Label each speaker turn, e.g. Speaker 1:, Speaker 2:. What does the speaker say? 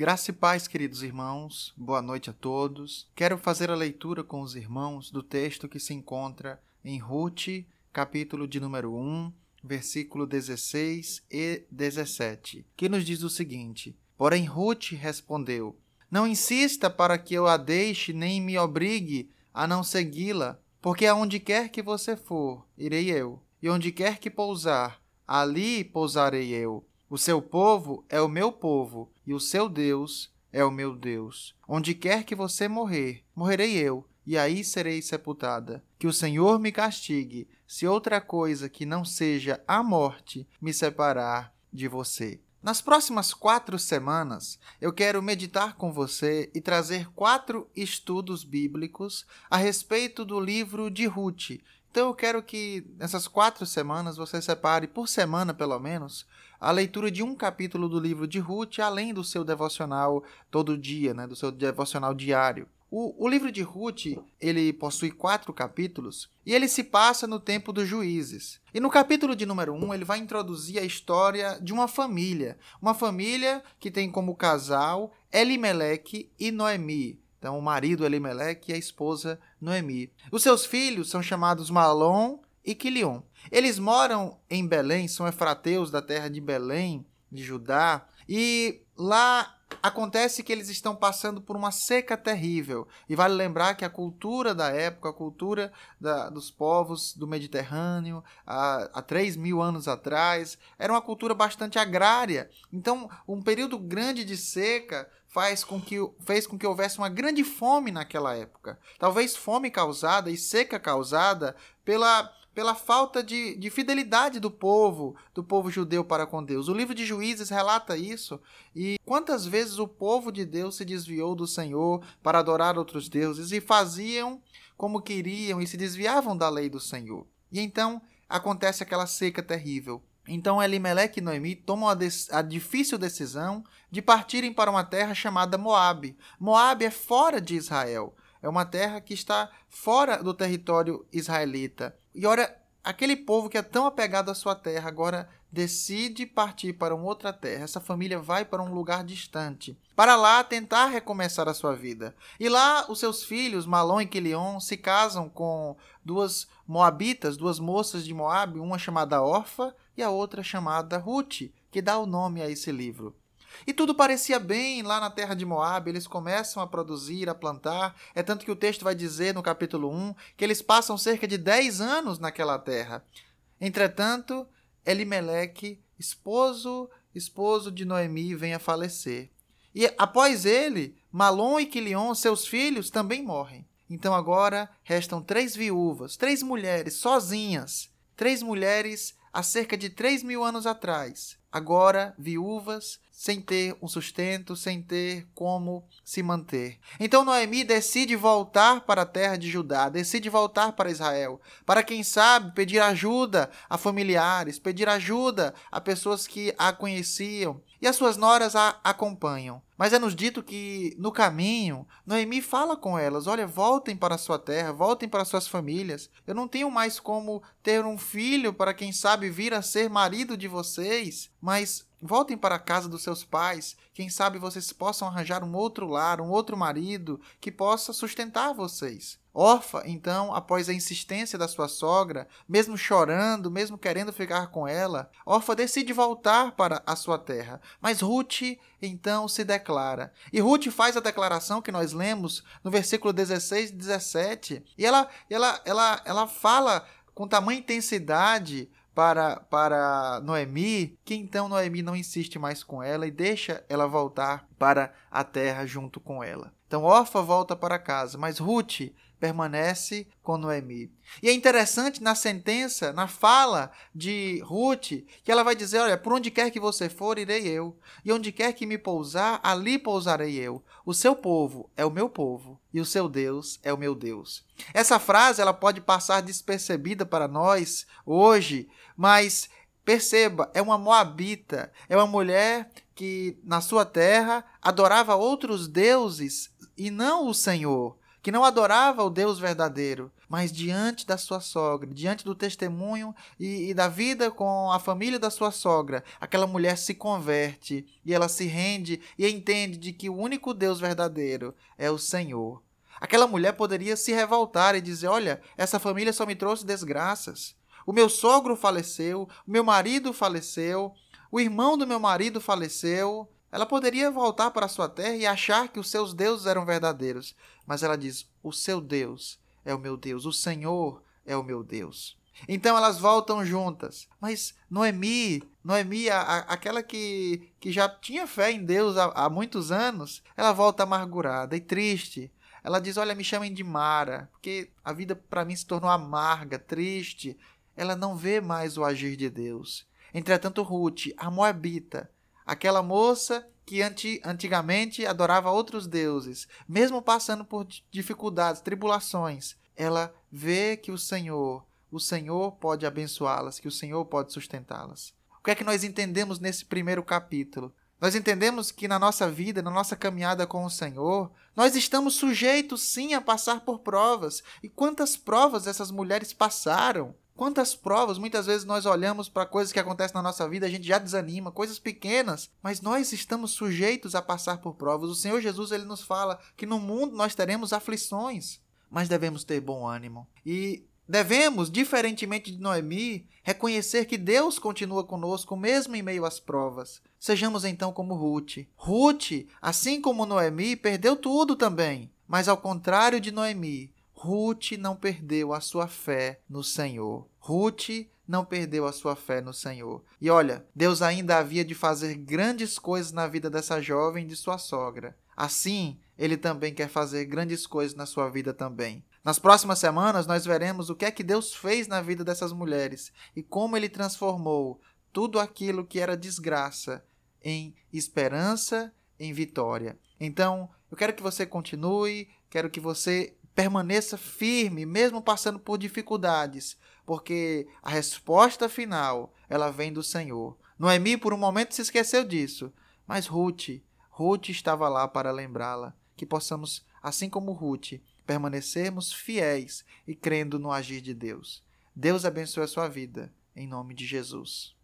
Speaker 1: Graça e paz, queridos irmãos, boa noite a todos. Quero fazer a leitura com os irmãos do texto que se encontra em Ruth, capítulo de número 1, versículo 16 e 17, que nos diz o seguinte: Porém, Ruth respondeu: Não insista para que eu a deixe, nem me obrigue a não segui-la, porque aonde quer que você for, irei eu, e onde quer que pousar, ali pousarei eu. O seu povo é o meu povo, e o seu Deus é o meu Deus. Onde quer que você morrer, morrerei eu, e aí serei sepultada. Que o Senhor me castigue, se outra coisa que não seja a morte me separar de você. Nas próximas quatro semanas, eu quero meditar com você e trazer quatro estudos bíblicos a respeito do livro de Ruth. Então, eu quero que nessas quatro semanas você separe, por semana pelo menos, a leitura de um capítulo do livro de Ruth, além do seu devocional todo dia, né, do seu devocional diário. O, o, livro de Ruth ele possui quatro capítulos e ele se passa no tempo dos juízes. E no capítulo de número um ele vai introduzir a história de uma família, uma família que tem como casal Elimelech e Noemi. Então, o marido Elimelech e a esposa Noemi. Os seus filhos são chamados Malom e Quilion. Eles moram em Belém, são efrateus da terra de Belém, de Judá, e lá acontece que eles estão passando por uma seca terrível. E vale lembrar que a cultura da época, a cultura da, dos povos do Mediterrâneo, há, há 3 mil anos atrás, era uma cultura bastante agrária. Então, um período grande de seca faz com que, fez com que houvesse uma grande fome naquela época. Talvez fome causada e seca causada pela pela falta de, de fidelidade do povo, do povo judeu para com Deus. O livro de Juízes relata isso. E quantas vezes o povo de Deus se desviou do Senhor para adorar outros deuses e faziam como queriam e se desviavam da lei do Senhor. E então acontece aquela seca terrível. Então Elimelech e Noemi tomam a, a, difícil decisão de partirem para uma terra chamada Moabe. Moabe é fora de Israel. É uma terra que está fora do território israelita. E olha, aquele povo que é tão apegado à sua terra agora decide partir para uma outra terra. Essa família vai para um lugar distante, para lá tentar recomeçar a sua vida. E lá os seus filhos, Malom e Quilion, se casam com duas moabitas, duas moças de Moabe, uma chamada Orfa e a outra chamada Ruth, que dá o nome a esse livro. E tudo parecia bem lá na terra de Moab, eles começam a produzir, a plantar. É tanto que o texto vai dizer no capítulo 1 que eles passam cerca de 10 anos naquela terra. Entretanto, Elimeleque, esposo, esposo de Noemi, vem a falecer. E após ele, Malom e Quilion, seus filhos, também morrem. Então agora restam três viúvas, três mulheres sozinhas, três mulheres há cerca de três mil anos atrás, agora viúvas, sem ter um sustento, sem ter como se manter. Então Noemi decide voltar para a terra de Judá, decide voltar para Israel, para quem sabe pedir ajuda a familiares, pedir ajuda a pessoas que a conheciam, e as suas noras a acompanham. Mas é nos dito que, no caminho, Noemi fala com elas: olha, voltem para a sua terra, voltem para suas famílias. Eu não tenho mais como ter um filho para quem sabe vir a ser marido de vocês, mas Voltem para a casa dos seus pais. Quem sabe vocês possam arranjar um outro lar, um outro marido que possa sustentar vocês. Orfa, então, após a insistência da sua sogra, mesmo chorando, mesmo querendo ficar com ela, Orfa decide voltar para a sua terra. Mas Ruth, então, se declara. E Ruth faz a declaração que nós lemos no versículo 16 e 17. E ela, ela, ela, ela fala com tamanha intensidade para, para Noemi, que então Noemi não insiste mais com ela e deixa ela voltar para a terra junto com ela. Então Orfa volta para casa, mas Ruth permanece com Noemi. E é interessante na sentença, na fala de Ruth, que ela vai dizer: Olha, por onde quer que você for, irei eu. E onde quer que me pousar, ali pousarei eu. O seu povo é o meu povo, e o seu Deus é o meu Deus. Essa frase ela pode passar despercebida para nós hoje, mas perceba, é uma moabita, é uma mulher que na sua terra adorava outros deuses e não o Senhor que não adorava o Deus verdadeiro, mas diante da sua sogra, diante do testemunho e, e, da vida com a família da sua sogra, aquela mulher se converte e ela se rende e entende de que o único Deus verdadeiro é o Senhor. Aquela mulher poderia se revoltar e dizer: Olha, essa família só me trouxe desgraças. O meu sogro faleceu, o meu marido faleceu, o irmão do meu marido faleceu. Ela poderia voltar para sua terra e achar que os seus deuses eram verdadeiros, mas ela diz: O seu Deus é o meu Deus, o Senhor é o meu Deus. Então elas voltam juntas. Mas Noemi, Noemi, a, a, aquela que, que já tinha fé em Deus há, há muitos anos, ela volta amargurada e triste. Ela diz: Olha, me chamem de Mara, porque a vida para mim se tornou amarga, triste ela não vê mais o agir de Deus. Entretanto, Ruth, a Moabita, aquela moça que antigamente adorava outros deuses, mesmo passando por dificuldades, tribulações, ela vê que o Senhor, o Senhor pode abençoá-las, que o Senhor pode sustentá-las. O que é que nós entendemos nesse primeiro capítulo? Nós entendemos que na nossa vida, na nossa caminhada com o Senhor, nós estamos sujeitos sim a passar por provas. E quantas provas essas mulheres passaram? Quantas provas, muitas vezes nós olhamos para coisas que acontecem na nossa vida, a gente já desanima, coisas pequenas, mas nós estamos sujeitos a passar por provas. O Senhor Jesus ele nos fala que no mundo nós teremos aflições, mas devemos ter bom ânimo. E devemos, diferentemente de Noemi, reconhecer que Deus continua conosco mesmo em meio às provas. Sejamos então como Ruth. Ruth, assim como Noemi, perdeu tudo também, mas ao contrário de Noemi, Ruth não perdeu a sua fé no Senhor. Ruth não perdeu a sua fé no Senhor. E olha, Deus ainda havia de fazer grandes coisas na vida dessa jovem de sua sogra. Assim, ele também quer fazer grandes coisas na sua vida também. Nas próximas semanas, nós veremos o que é que Deus fez na vida dessas mulheres e como ele transformou tudo aquilo que era desgraça em esperança, em vitória. Então, eu quero que você continue, quero que você permaneça firme, mesmo passando por dificuldades, porque a resposta final, ela vem do Senhor. Noemi por um momento se esqueceu disso, mas Ruth, Ruth estava lá para lembrá-la, que possamos, assim como Ruth, permanecermos fiéis e crendo no agir de Deus. Deus abençoe a sua vida, em nome de Jesus.